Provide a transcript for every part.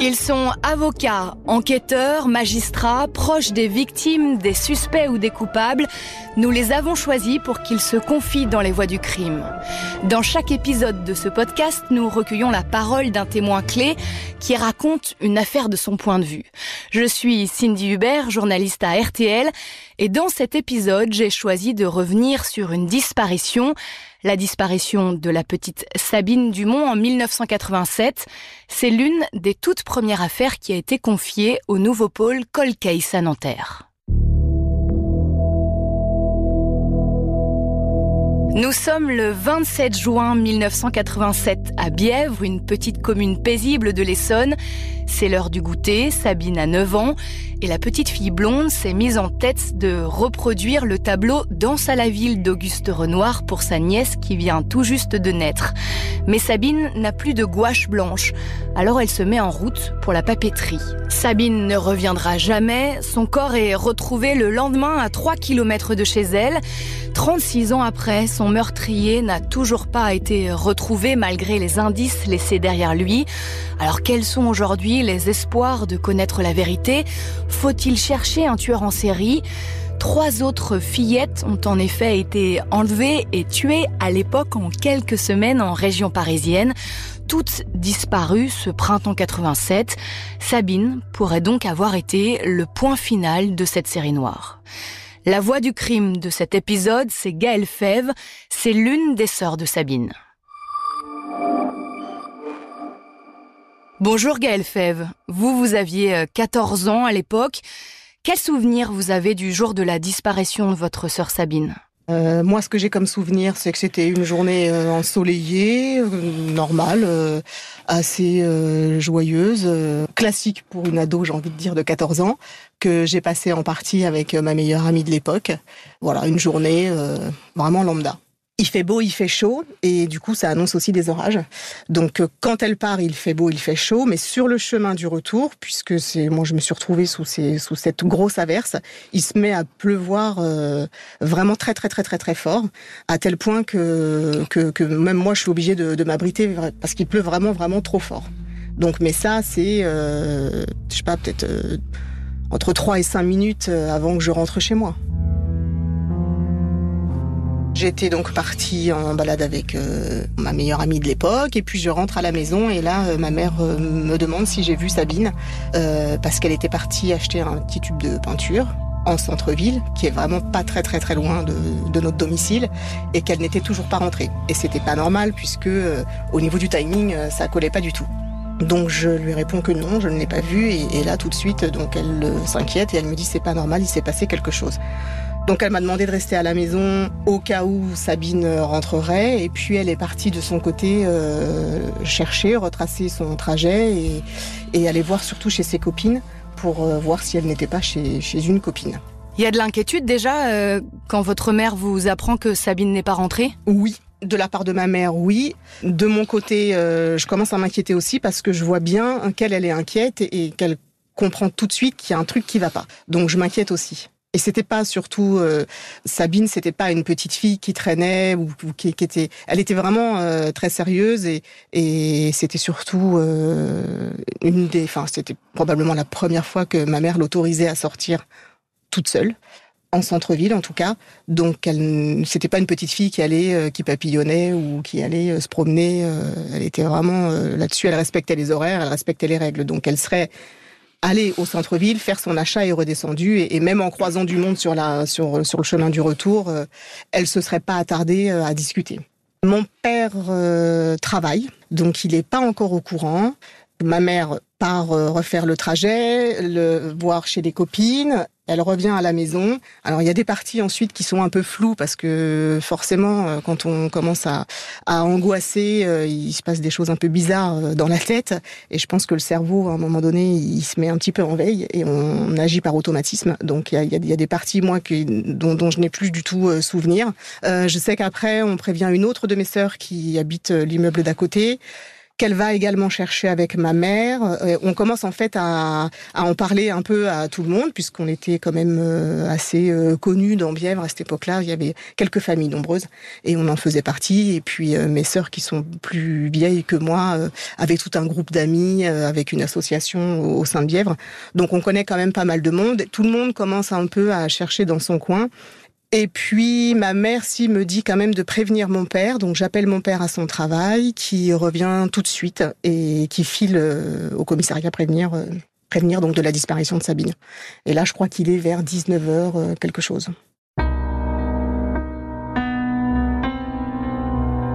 Ils sont avocats, enquêteurs, magistrats, proches des victimes, des suspects ou des coupables. Nous les avons choisis pour qu'ils se confient dans les voies du crime. Dans chaque épisode de ce podcast, nous recueillons la parole d'un témoin clé qui raconte une affaire de son point de vue. Je suis Cindy Hubert, journaliste à RTL, et dans cet épisode, j'ai choisi de revenir sur une disparition la disparition de la petite Sabine Dumont en 1987, c'est l'une des toutes premières affaires qui a été confiée au nouveau pôle Colcase à Nanterre. Nous sommes le 27 juin 1987 à Bièvre, une petite commune paisible de l'Essonne. C'est l'heure du goûter, Sabine a 9 ans, et la petite fille blonde s'est mise en tête de reproduire le tableau Danse à la ville d'Auguste Renoir pour sa nièce qui vient tout juste de naître. Mais Sabine n'a plus de gouache blanche, alors elle se met en route pour la papeterie. Sabine ne reviendra jamais, son corps est retrouvé le lendemain à 3 km de chez elle. 36 ans après, son meurtrier n'a toujours pas été retrouvé malgré les indices laissés derrière lui. Alors quels sont aujourd'hui les espoirs de connaître la vérité? Faut-il chercher un tueur en série? Trois autres fillettes ont en effet été enlevées et tuées à l'époque en quelques semaines en région parisienne. Toutes disparues ce printemps 87. Sabine pourrait donc avoir été le point final de cette série noire. La voix du crime de cet épisode, c'est Gaëlle Fève. C'est l'une des sœurs de Sabine. Bonjour Gaëlle Fève. Vous, vous aviez 14 euh, ans à l'époque. Quel souvenir vous avez du jour de la disparition de votre sœur Sabine? Euh, moi, ce que j'ai comme souvenir, c'est que c'était une journée euh, ensoleillée, normale, assez joyeuse, classique pour une ado, j'ai envie de dire, de 14 ans, que j'ai passé en partie avec ma meilleure amie de l'époque. Voilà, une journée vraiment lambda. Il fait beau, il fait chaud, et du coup, ça annonce aussi des orages. Donc, euh, quand elle part, il fait beau, il fait chaud, mais sur le chemin du retour, puisque c'est, moi, je me suis retrouvée sous, ces, sous cette grosse averse, il se met à pleuvoir euh, vraiment très, très, très, très, très fort, à tel point que, que, que même moi, je suis obligée de, de m'abriter parce qu'il pleut vraiment, vraiment trop fort. Donc, mais ça, c'est, euh, je sais pas, peut-être euh, entre 3 et 5 minutes avant que je rentre chez moi. J'étais donc partie en balade avec euh, ma meilleure amie de l'époque et puis je rentre à la maison et là euh, ma mère euh, me demande si j'ai vu Sabine parce qu'elle était partie acheter un petit tube de peinture en centre-ville, qui est vraiment pas très très très loin de, notre domicile, et qu'elle n'était toujours pas rentrée. Et c'était pas normal puisque au niveau du timing, ça collait pas du tout. Donc je lui réponds que non, je ne l'ai pas vue, et, et, là tout de suite, donc elle s'inquiète et elle me dit c'est pas normal, il s'est passé quelque chose. Donc elle m'a demandé de rester à la maison au cas où Sabine rentrerait. Et puis elle est partie de son côté euh, chercher, retracer son trajet et, aller voir surtout chez ses copines pour euh, voir si elle n'était pas chez, une copine. Il y a de l'inquiétude déjà euh, quand votre mère vous apprend que Sabine n'est pas rentrée? Oui, de la part de ma mère, oui. De mon côté, je commence à m'inquiéter aussi parce que je vois bien qu'elle, elle est inquiète et, qu'elle comprend tout de suite qu'il y a un truc qui va pas. Donc je m'inquiète aussi. Et c'était pas surtout euh, Sabine, c'était pas une petite fille qui traînait ou, qui, était. Elle était vraiment euh, très sérieuse et, et c'était surtout euh, une des. Enfin, c'était probablement la première fois que ma mère l'autorisait à sortir toute seule en centre-ville en tout cas. Donc elle c'était pas une petite fille qui allait qui papillonnait ou qui allait se promener, elle était vraiment là-dessus, elle respectait les horaires, elle respectait les règles. Donc elle serait aller au centre-ville, faire son achat et redescendu. Et, même en croisant du monde sur, le chemin du retour, euh, elle se serait pas attardée euh, à discuter. Mon père euh, travaille, donc il n'est pas encore au courant. Ma mère part refaire le trajet, le voir chez les copines. Elle revient à la maison. Alors il y a des parties ensuite qui sont un peu floues parce que forcément euh, quand on commence à, à angoisser, euh, il se passe des choses un peu bizarres euh, dans la tête et je pense que le cerveau à un moment donné il se met un petit peu en veille et on agit par automatisme. Donc il y a, il y a des parties moi qui, dont, dont je n'ai plus du tout souvenir. Euh, je sais qu'après on prévient une autre de mes sœurs qui habite l'immeuble d'à côté qu'elle va également chercher avec ma mère. Euh, on commence en fait à, en parler un peu à tout le monde, puisqu'on était quand même euh, assez euh, connus dans Bièvre à cette époque-là. Il y avait quelques familles nombreuses et on en faisait partie. Et puis mes sœurs, qui sont plus vieilles que moi, avaient tout un groupe d'amis avec une association au sein de Bièvre. Donc on connaît quand même pas mal de monde. Tout le monde commence un peu à chercher dans son coin. Et puis ma mère si me dit quand même de prévenir mon père, donc j'appelle mon père à son travail, qui revient tout de suite et qui file euh, au commissariat prévenir euh, prévenir donc de la disparition de Sabine. Et là je crois qu'il est vers 19h euh, quelque chose.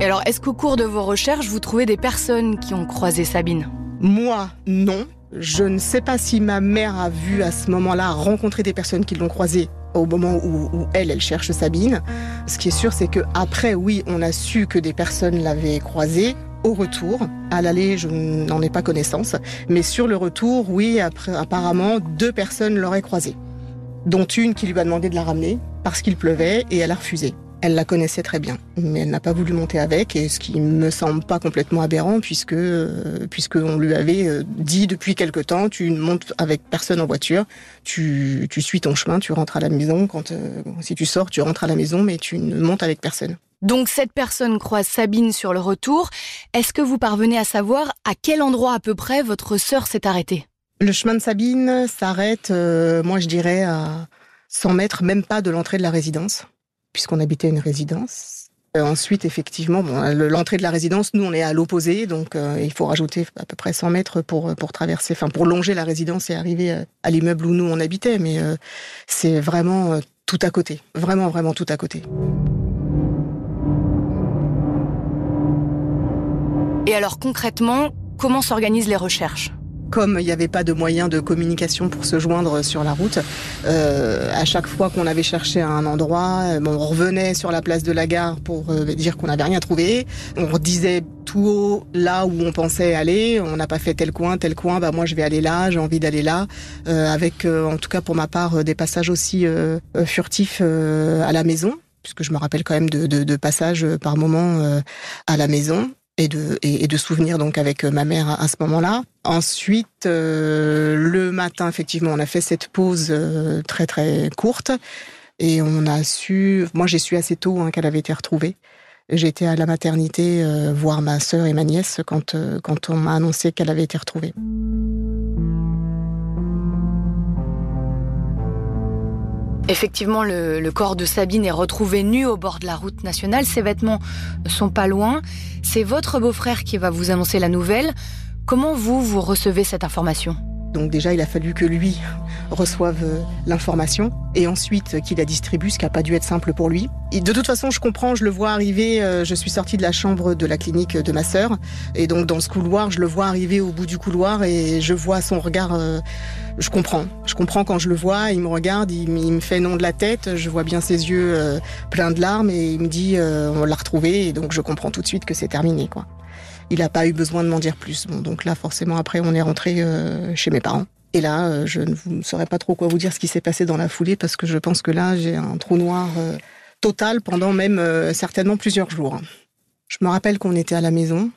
Et alors est-ce qu'au cours de vos recherches vous trouvez des personnes qui ont croisé Sabine? Moi non, je ne sais pas si ma mère a vu à ce moment-là rencontrer des personnes qui l'ont croisée au moment où, elle, elle cherche Sabine. Ce qui est sûr, c'est que après, oui, on a su que des personnes l'avaient croisée. Au retour, à l'aller, je n'en ai pas connaissance, mais sur le retour, oui, après, apparemment, deux personnes l'auraient croisée, dont une qui lui a demandé de la ramener parce qu'il pleuvait et elle a refusé. Elle la connaissait très bien, mais elle n'a pas voulu monter avec, et ce qui me semble pas complètement aberrant, puisque euh, puisque on lui avait euh, dit depuis quelque temps, tu ne montes avec personne en voiture, tu, tu suis ton chemin, tu rentres à la maison. Quand euh, si tu sors, tu rentres à la maison, mais tu ne montes avec personne. Donc cette personne croise Sabine sur le retour. Est-ce que vous parvenez à savoir à quel endroit à peu près votre sœur s'est arrêtée? Le chemin de Sabine s'arrête, moi je dirais à 100 mètres, même pas de l'entrée de la résidence puisqu'on habitait une résidence. Euh, ensuite, effectivement, bon, l'entrée de la résidence, nous, on est à l'opposé, donc euh, il faut rajouter à peu près 100 mètres pour pour traverser, enfin pour longer la résidence et arriver euh, à l'immeuble où nous on habitait. Mais c'est vraiment tout à côté, vraiment vraiment tout à côté. Et alors concrètement, comment s'organisent les recherches? Comme il n'y avait pas de moyen de communication pour se joindre sur la route, euh, à chaque fois qu'on avait cherché un endroit, euh, on revenait sur la place de la gare pour euh, dire qu'on n'avait rien trouvé. On disait tout haut là où on pensait aller. On n'a pas fait tel coin, tel coin. Bah moi je vais aller là, j'ai envie d'aller là. avec en tout cas pour ma part des passages aussi furtifs à la maison puisque je me rappelle quand même de, de, de passages par moment à la maison et de, et, de souvenirs donc avec euh, ma mère à, ce moment-là. Ensuite, euh, le matin, effectivement, on a fait cette pause euh, très très courte et on a su. Moi, j'ai su assez tôt hein, qu'elle avait été retrouvée. J'étais à la maternité voir ma sœur et ma nièce quand quand on m'a annoncé qu'elle avait été retrouvée. Effectivement, le, corps de Sabine est retrouvé nu au bord de la route nationale. Ses vêtements sont pas loin. C'est votre beau-frère qui va vous annoncer la nouvelle. Comment vous, vous recevez cette information? Donc déjà, il a fallu que lui reçoive euh, l'information et ensuite qu'il la distribue, ce qui n'a pas dû être simple pour lui. De toute façon, je comprends, je le vois arriver, euh, je suis sortie de la chambre de la clinique de ma sœur et donc dans ce couloir, je le vois arriver au bout du couloir et je vois son regard, euh, je comprends. Je comprends quand je le vois, il me regarde, il, me fait non de la tête, je vois bien ses yeux pleins de larmes et il me dit on l'a retrouvé et donc je comprends tout de suite que c'est terminé quoi il n'a pas eu besoin de m'en dire plus. Donc là, forcément, après, on est rentré euh, chez mes parents. Et là, euh, je ne saurais pas trop quoi vous dire ce qui s'est passé dans la foulée parce que je pense que là, j'ai un trou noir euh, total pendant même certainement plusieurs jours. Je me rappelle qu'on était à la maison.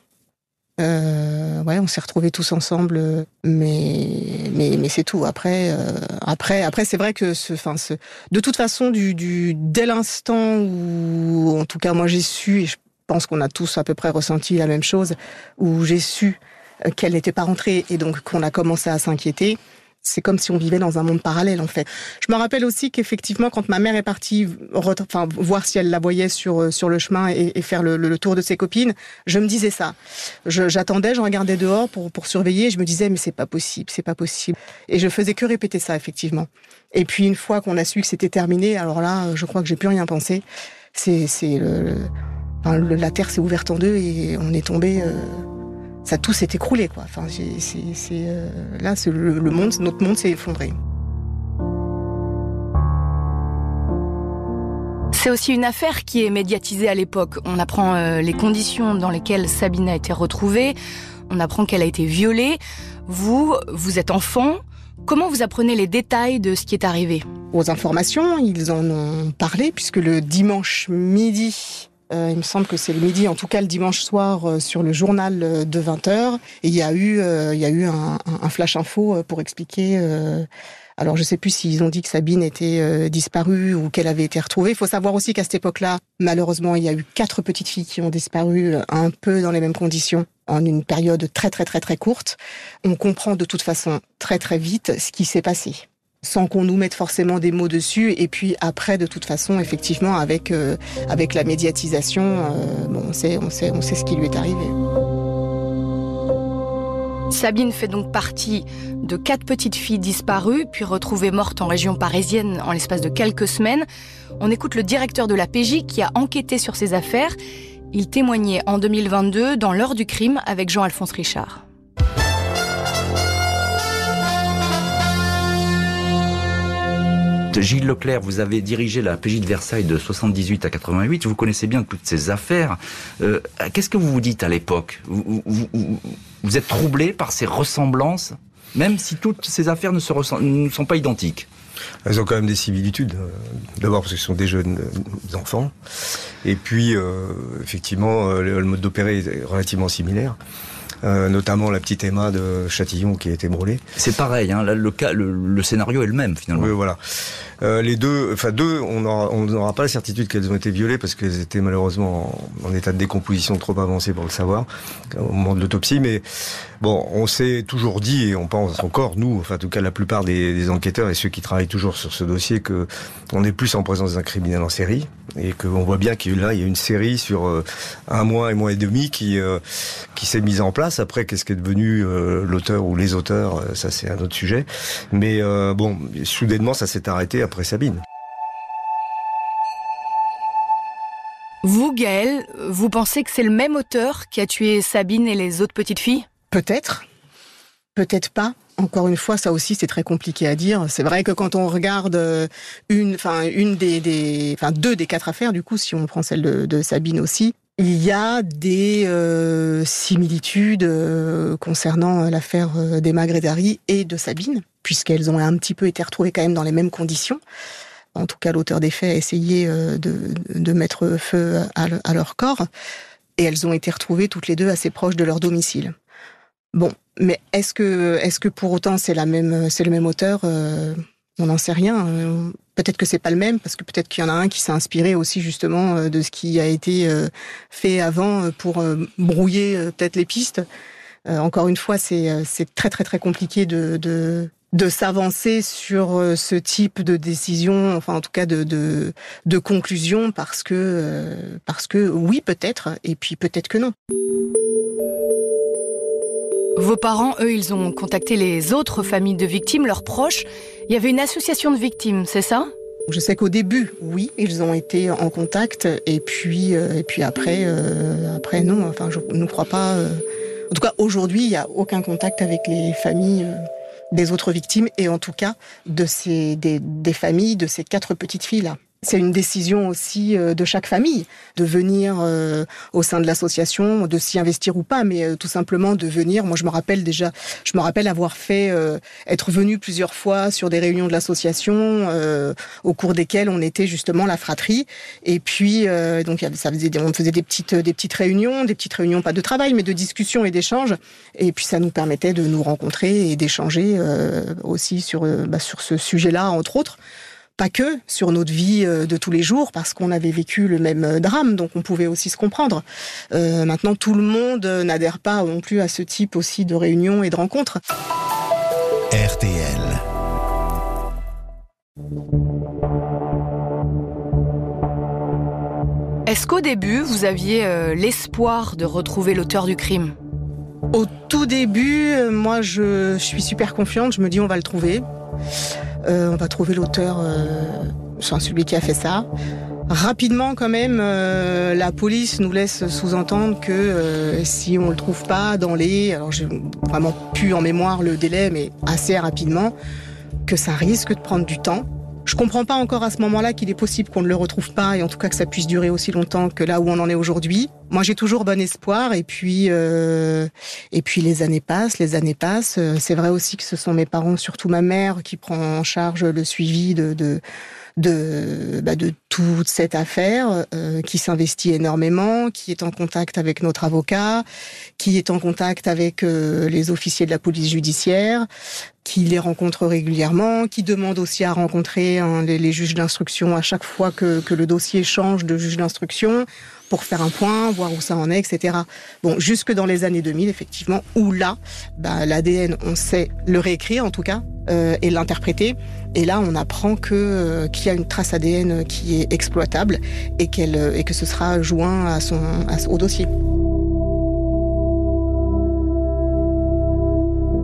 ouais, on s'est retrouvés tous ensemble, mais mais, mais c'est tout. Après, après, après, c'est vrai que ce, ce, de toute façon, du, du dès l'instant où, en tout cas, moi j'ai su, et je pense qu'on a tous à peu près ressenti la même chose, où j'ai su euh, qu'elle n'était pas rentrée et donc qu'on a commencé à s'inquiéter. C'est comme si on vivait dans un monde parallèle en fait. Je me rappelle aussi qu'effectivement quand ma mère est partie enfin, voir si elle la voyait sur euh, sur le chemin et, faire le, tour de ses copines, je me disais ça. J'attendais, je, regardais dehors pour pour surveiller, je me disais mais c'est pas possible, c'est pas possible. Et je faisais que répéter ça effectivement. Et puis une fois qu'on a su que c'était terminé, alors là, je crois que j'ai plus rien pensé. C'est c'est le la terre s'est ouverte en deux et on est tombé. Euh, ça tout s'est écroulé, quoi. Enfin, c'est, euh, là, le, monde, notre monde s'est effondré. C'est aussi une affaire qui est médiatisée à l'époque. On apprend euh, les conditions dans lesquelles Sabine a été retrouvée. On apprend qu'elle a été violée. Vous, vous êtes enfant. Comment vous apprenez les détails de ce qui est arrivé? Aux informations, ils en ont parlé puisque le dimanche midi, Euh, il me semble que c'est le midi, en tout cas le dimanche soir, euh, sur le journal euh, de 20h. Et il y a eu, il y a eu un, un flash info pour expliquer. alors je sais plus s'ils ont dit que Sabine était disparue ou qu'elle avait été retrouvée. Il faut savoir aussi qu'à cette époque-là, malheureusement, il y a eu quatre petites filles qui ont disparu un peu dans les mêmes conditions en une période très très très très courte. On comprend de toute façon très très vite ce qui s'est passé sans qu'on nous mette forcément des mots dessus. Et puis après, de toute façon, effectivement, avec, euh, avec la médiatisation, euh, on, sait, on, sait, on sait ce qui lui est arrivé. Sabine fait donc partie de quatre petites filles disparues, puis retrouvées mortes en région parisienne en l'espace de quelques semaines. On écoute le directeur de la PJ qui a enquêté sur ces affaires. Il témoignait en 2022 dans l'heure du crime avec Jean-Alphonse Richard. Gilles Leclerc, vous avez dirigé la PJ de Versailles de 78 à 88. Vous connaissez bien toutes ces affaires. Euh, qu'est-ce que vous vous dites à l'époque? Vous, êtes troublé par ces ressemblances, même si toutes ces affaires ne, sont pas identiques? Elles ont quand même des similitudes. Euh, d'abord parce que ce sont des jeunes euh, enfants. Et puis, effectivement, le mode d'opérer est relativement similaire. Euh, notamment la petite Emma de Châtillon qui a été brûlée. C'est pareil, hein, le, cas, le, scénario est le même finalement. Oui, voilà. Euh, les deux, enfin deux, on n'aura pas la certitude qu'elles ont été violées parce qu'elles étaient malheureusement en, état de décomposition trop avancé pour le savoir au moment de l'autopsie. Mais bon, on s'est toujours dit et on pense encore nous, enfin en tout cas la plupart des, des enquêteurs et ceux qui travaillent toujours sur ce dossier, que on est plus en présence d'un criminel en série et qu'on voit bien qu'il y a une série sur euh, un mois et mois et demi qui euh, qui s'est mise en place. Après, qu'est-ce qui est devenu l'auteur ou les auteurs, ça c'est un autre sujet. Mais bon, soudainement, ça s'est arrêté après Sabine. Vous, Gaël, vous pensez que c'est le même auteur qui a tué Sabine et les autres petites filles? Peut-être. Peut-être pas. Encore une fois, ça aussi c'est très compliqué à dire. C'est vrai que quand on regarde euh, une, enfin une des, enfin deux des quatre affaires, du coup, si on prend celle de, Sabine aussi, il y a des euh, similitudes euh, concernant l'affaire d'Emma Grédari et de Sabine puisqu'elles ont un petit peu été retrouvées quand même dans les mêmes conditions. En tout cas, l'auteur des faits a essayé euh, de, mettre feu à, leur corps, et elles ont été retrouvées toutes les deux assez proches de leur domicile. Bon, mais est-ce que, est-ce que pour autant c'est c'est le même auteur? Euh, On n'en sait rien. Peut-être que c'est pas le même, parce que peut-être qu'il y en a un qui s'est inspiré aussi justement euh, de ce qui a été fait avant pour brouiller peut-être les pistes. Encore une fois, c'est très très très compliqué de, de s'avancer sur euh, ce type de décision, enfin en tout cas de, de, de conclusion, parce que, euh, parce que oui peut-être, et puis peut-être que non. Vos parents, eux, ils ont contacté les autres familles de victimes, leurs proches. Il y avait une association de victimes, c'est ça? Je sais qu'au début, oui, ils ont été en contact, et puis, euh, et puis après, après non. Enfin, je ne crois pas. En tout cas, aujourd'hui, il n'y a aucun contact avec les familles des autres victimes et en tout cas de ces, des, des familles de ces quatre petites filles-là. C'est une décision aussi euh, de chaque famille de venir euh, au sein de l'association, de s'y investir ou pas, mais euh, tout simplement de venir. Moi, je me rappelle déjà, je me rappelle avoir fait être venu plusieurs fois sur des réunions de l'association au cours desquelles on était justement la fratrie. Et puis donc ça faisait, on faisait des petites des petites réunions, des petites réunions pas de travail, mais de discussion et d'échange. Et puis ça nous permettait de nous rencontrer et d'échanger aussi sur bah, sur ce sujet-là, entre autres pas que sur notre vie euh, de tous les jours, parce qu'on avait vécu le même euh, drame, donc on pouvait aussi se comprendre. Euh, maintenant, tout le monde n'adhère pas non plus à ce type aussi de réunions et de rencontres. RTL. Est-ce qu'au début, vous aviez l'espoir de retrouver l'auteur du crime? Au tout début, moi, je suis super confiante. Je me dis, on va le trouver. Euh, on va trouver l'auteur, euh, celui qui a fait ça. Rapidement, quand même, euh, la police nous laisse sous-entendre que si on le trouve pas dans les, alors j'ai vraiment plus en mémoire le délai, mais assez rapidement, que ça risque de prendre du temps. Je comprends pas encore à ce moment-là qu'il est possible qu'on ne le retrouve pas et en tout cas que ça puisse durer aussi longtemps que là où on en est aujourd'hui. Moi, j'ai toujours bon espoir et puis euh, et puis les années passent, les années passent. C'est vrai aussi que ce sont mes parents, surtout ma mère, qui prend en charge le suivi de de, bah, de toute cette affaire, euh, qui s'investit énormément, qui est en contact avec notre avocat, qui est en contact avec euh, les officiers de la police judiciaire, qui les rencontre régulièrement, qui demande aussi à rencontrer hein, les, juges d'instruction à chaque fois que, que le dossier change de juge d'instruction pour faire un point, voir où ça en est, etc. Bon, jusque dans les années 2000, effectivement, où là, bah, l'ADN, on sait le réécrire en tout cas euh, et l'interpréter. Et là, on apprend que euh, qu'il y a une trace ADN qui est exploitable et qu'elle et que ce sera joint à son au dossier.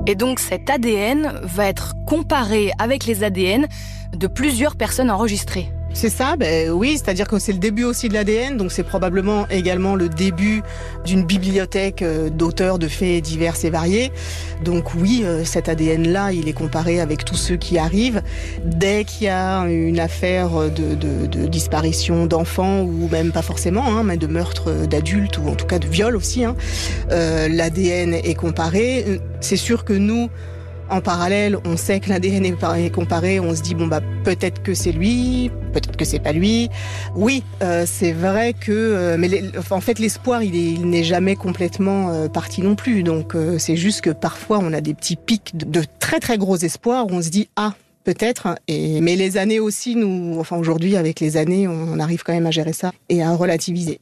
Et donc cet ADN va être comparé avec les ADN de plusieurs personnes enregistrées. C'est ça, ben oui, c'est-à-dire que c'est le début aussi de l'ADN, donc c'est probablement également le début d'une bibliothèque euh, d'auteurs de faits divers et variés. Donc oui, euh, cet ADN-là, il est comparé avec tous ceux qui arrivent. Dès qu'il y a une affaire de, disparition d'enfants, ou même pas forcément, hein, mais de meurtre d'adultes, ou en tout cas de viol aussi, hein, euh, l'ADN est comparé. C'est sûr que nous, en parallèle, on sait que l'ADN est comparé, on se dit bon bah peut-être que c'est lui, peut-être que c'est pas lui. Oui, euh, c'est vrai que, euh, mais en fait l'espoir il n'est jamais complètement euh, parti non plus. Donc c'est juste que parfois on a des petits pics de, très très gros espoirs où on se dit ah peut-être. Et mais les années aussi, nous, enfin aujourd'hui avec les années, on arrive quand même à gérer ça et à relativiser.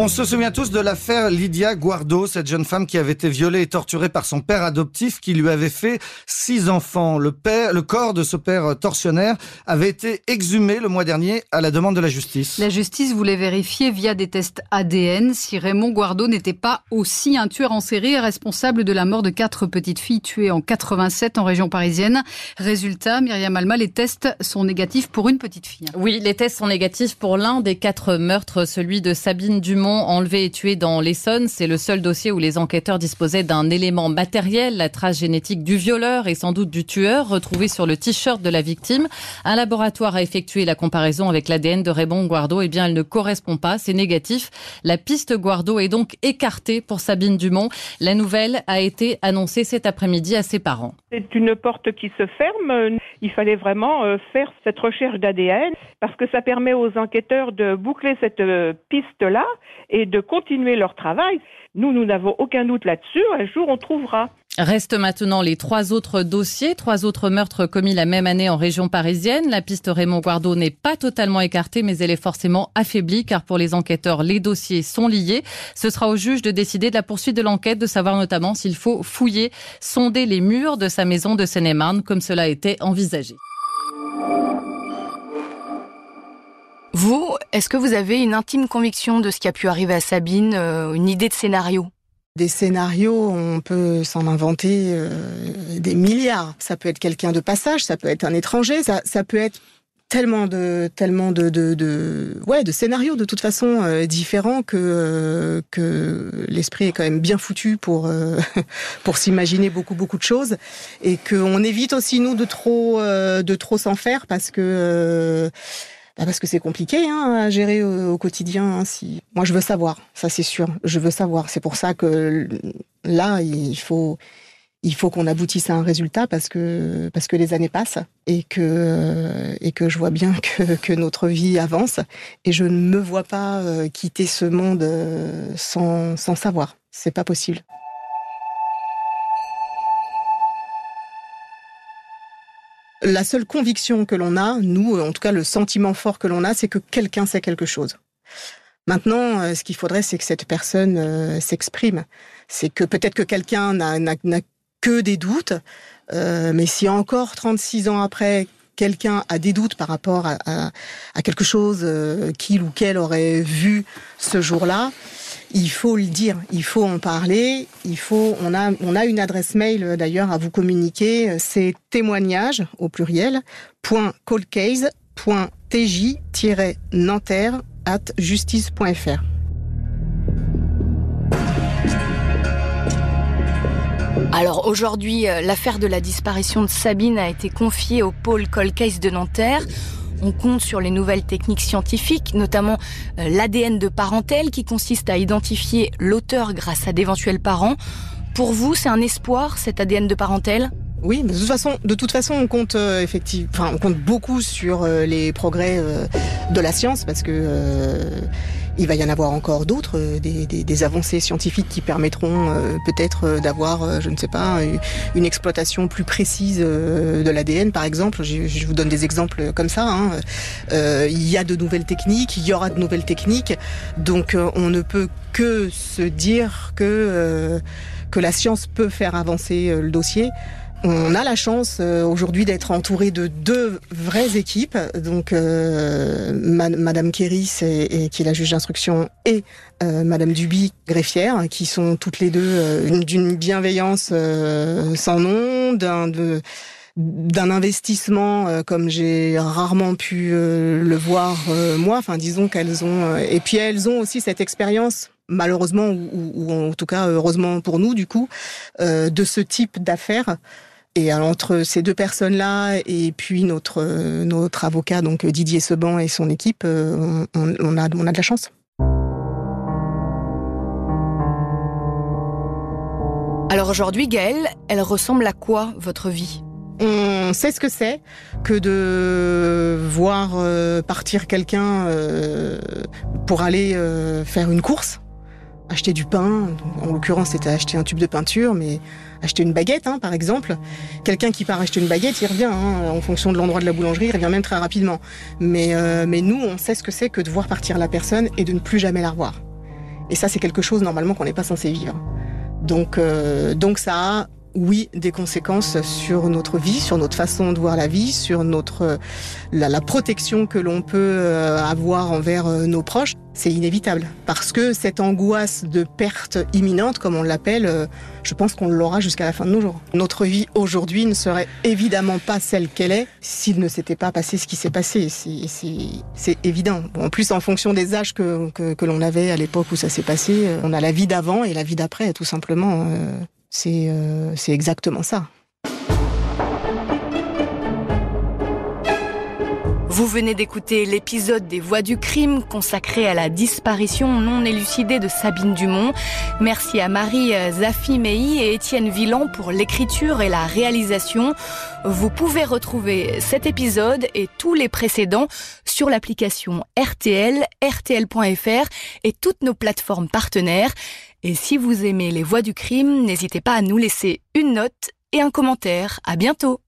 On se souvient tous de l'affaire Lydia Guardo, cette jeune femme qui avait été violée et torturée par son père adoptif qui lui avait fait six enfants. Le père, le corps de ce père tortionnaire avait été exhumé le mois dernier à la demande de la justice. La justice voulait vérifier via des tests ADN si Raymond Guardo n'était pas aussi un tueur en série responsable de la mort de quatre petites filles tuées en 87 en région parisienne. Résultat, Myriam Alma, les tests sont négatifs pour une petite fille. Oui, les tests sont négatifs pour l'un des quatre meurtres, celui de Sabine Dumont enlevé et tué dans l'Essonne. C'est le seul dossier où les enquêteurs disposaient d'un élément matériel, la trace génétique du violeur et sans doute du tueur, retrouvé sur le t-shirt de la victime. Un laboratoire a effectué la comparaison avec l'ADN de Raymond Guardo. Eh bien, elle ne correspond pas, c'est négatif. La piste Guardo est donc écartée pour Sabine Dumont. La nouvelle a été annoncée cet après-midi à ses parents. C'est une porte qui se ferme. Il fallait vraiment euh, faire cette recherche d'ADN parce que ça permet aux enquêteurs de boucler cette euh, piste-là et de continuer leur travail. Nous, nous n'avons aucun doute là-dessus. Un jour, on trouvera. Restent maintenant les trois autres dossiers, trois autres meurtres commis la même année en région parisienne. La piste Raymond Guardo n'est pas totalement écartée, mais elle est forcément affaiblie, car pour les enquêteurs, les dossiers sont liés. Ce sera au juge de décider de la poursuite de l'enquête, de savoir notamment s'il faut fouiller, sonder les murs de sa maison de Seine-et-Marne, comme cela était envisagé. Est-ce que vous avez une intime conviction de ce qui a pu arriver à Sabine, euh, une idée de scénario? Des scénarios, on peut s'en inventer euh, des milliards. Ça peut être quelqu'un de passage, ça peut être un étranger, ça, peut être tellement de tellement de de, de ouais de scénarios. De toute façon euh, différents que que l'esprit est quand même bien foutu pour pour s'imaginer beaucoup beaucoup de choses. Et qu'on évite aussi nous de trop de trop s'en faire parce que bah, parce que c'est compliqué hein, à gérer au, quotidien. Hein, si moi je veux savoir, ça c'est sûr, je veux savoir. C'est pour ça que là il faut il faut qu'on aboutisse à un résultat parce que parce que les années passent et que et que je vois bien que, que notre vie avance et je ne me vois pas euh, quitter ce monde euh, sans sans savoir. C'est pas possible. La seule conviction que l'on a, nous, en tout cas le sentiment fort que l'on a, c'est que quelqu'un sait quelque chose. Maintenant, euh, ce qu'il faudrait, c'est que cette personne euh, s'exprime. C'est que peut-être que quelqu'un n'a que des doutes, euh, mais si encore 36 ans après, quelqu'un a des doutes par rapport à, à quelque chose qu'il ou qu'elle aurait vu ce jour-là, il faut le dire, il faut en parler, on a, une adresse mail euh, d'ailleurs à vous communiquer, c'est témoignage au pluriel, point tj-nanterre at justice.fr. Alors aujourd'hui, euh, l'affaire de la disparition de Sabine a été confiée au pôle Case de Nanterre. On compte sur les nouvelles techniques scientifiques, notamment euh, l'ADN de parentèle qui consiste à identifier l'auteur grâce à d'éventuels parents. Pour vous, c'est un espoir, cet ADN de parentèle? Oui, de toute façon, de toute façon, on compte euh, effectivement, on compte beaucoup sur euh, les progrès de la science parce que il va y en avoir encore d'autres, euh, des, des, des, avancées scientifiques qui permettront peut-être d'avoir, je ne sais pas, une exploitation plus précise de l'ADN, par exemple. Je, je, vous donne des exemples comme ça. Hein. il y a de nouvelles techniques, il y aura de nouvelles techniques, donc on ne peut que se dire que que la science peut faire avancer le dossier. On a la chance euh, aujourd'hui d'être entouré de deux vraies équipes, donc euh, Madame Kéris, et, qui est la juge d'instruction, et euh, Madame Duby, greffière, qui sont toutes les deux euh, d'une bienveillance sans nom, d'un d'un investissement comme j'ai rarement pu le voir moi. Enfin, disons qu'elles ont et puis elles ont aussi cette expérience malheureusement ou, ou, en tout cas heureusement pour nous du coup de ce type d'affaires et entre ces deux personnes-là et puis notre notre avocat donc Didier Seban et son équipe, on, on, a on a de la chance. Alors aujourd'hui, Gaëlle, elle ressemble à quoi votre vie? On sait ce que c'est que de voir partir quelqu'un pour aller faire une course acheter du pain, en l'occurrence c'était acheter un tube de peinture, mais acheter une baguette hein, par exemple. Quelqu'un qui part acheter une baguette, il revient hein, en fonction de l'endroit de la boulangerie, il revient même très rapidement. Mais, euh, mais nous, on sait ce que c'est que de voir partir la personne et de ne plus jamais la revoir. Et ça, c'est quelque chose normalement qu'on n'est pas censé vivre. Donc, euh, donc ça a oui, des conséquences sur notre vie, sur notre façon de voir la vie, sur notre la, la protection que l'on peut euh, avoir envers euh, nos proches. C'est inévitable parce que cette angoisse de perte imminente, comme on l'appelle, euh, je pense qu'on l'aura jusqu'à la fin de nos jours. Notre vie aujourd'hui ne serait évidemment pas celle qu'elle est s'il ne s'était pas passé ce qui s'est passé. C'est évident. En plus, en fonction des âges que, que, que l'on avait à l'époque où ça s'est passé, on a la vie d'avant et la vie d'après, tout simplement. C'est euh, exactement ça. Vous venez d'écouter l'épisode des Voix du crime consacré à la disparition non élucidée de Sabine Dumont. Merci à Marie Zafi Mei et Étienne Villan pour l'écriture et la réalisation. Vous pouvez retrouver cet épisode et tous les précédents sur l'application RTL, RTL.fr et toutes nos plateformes partenaires. Et si vous aimez les Voix du crime, n'hésitez pas à nous laisser une note et un commentaire. À bientôt!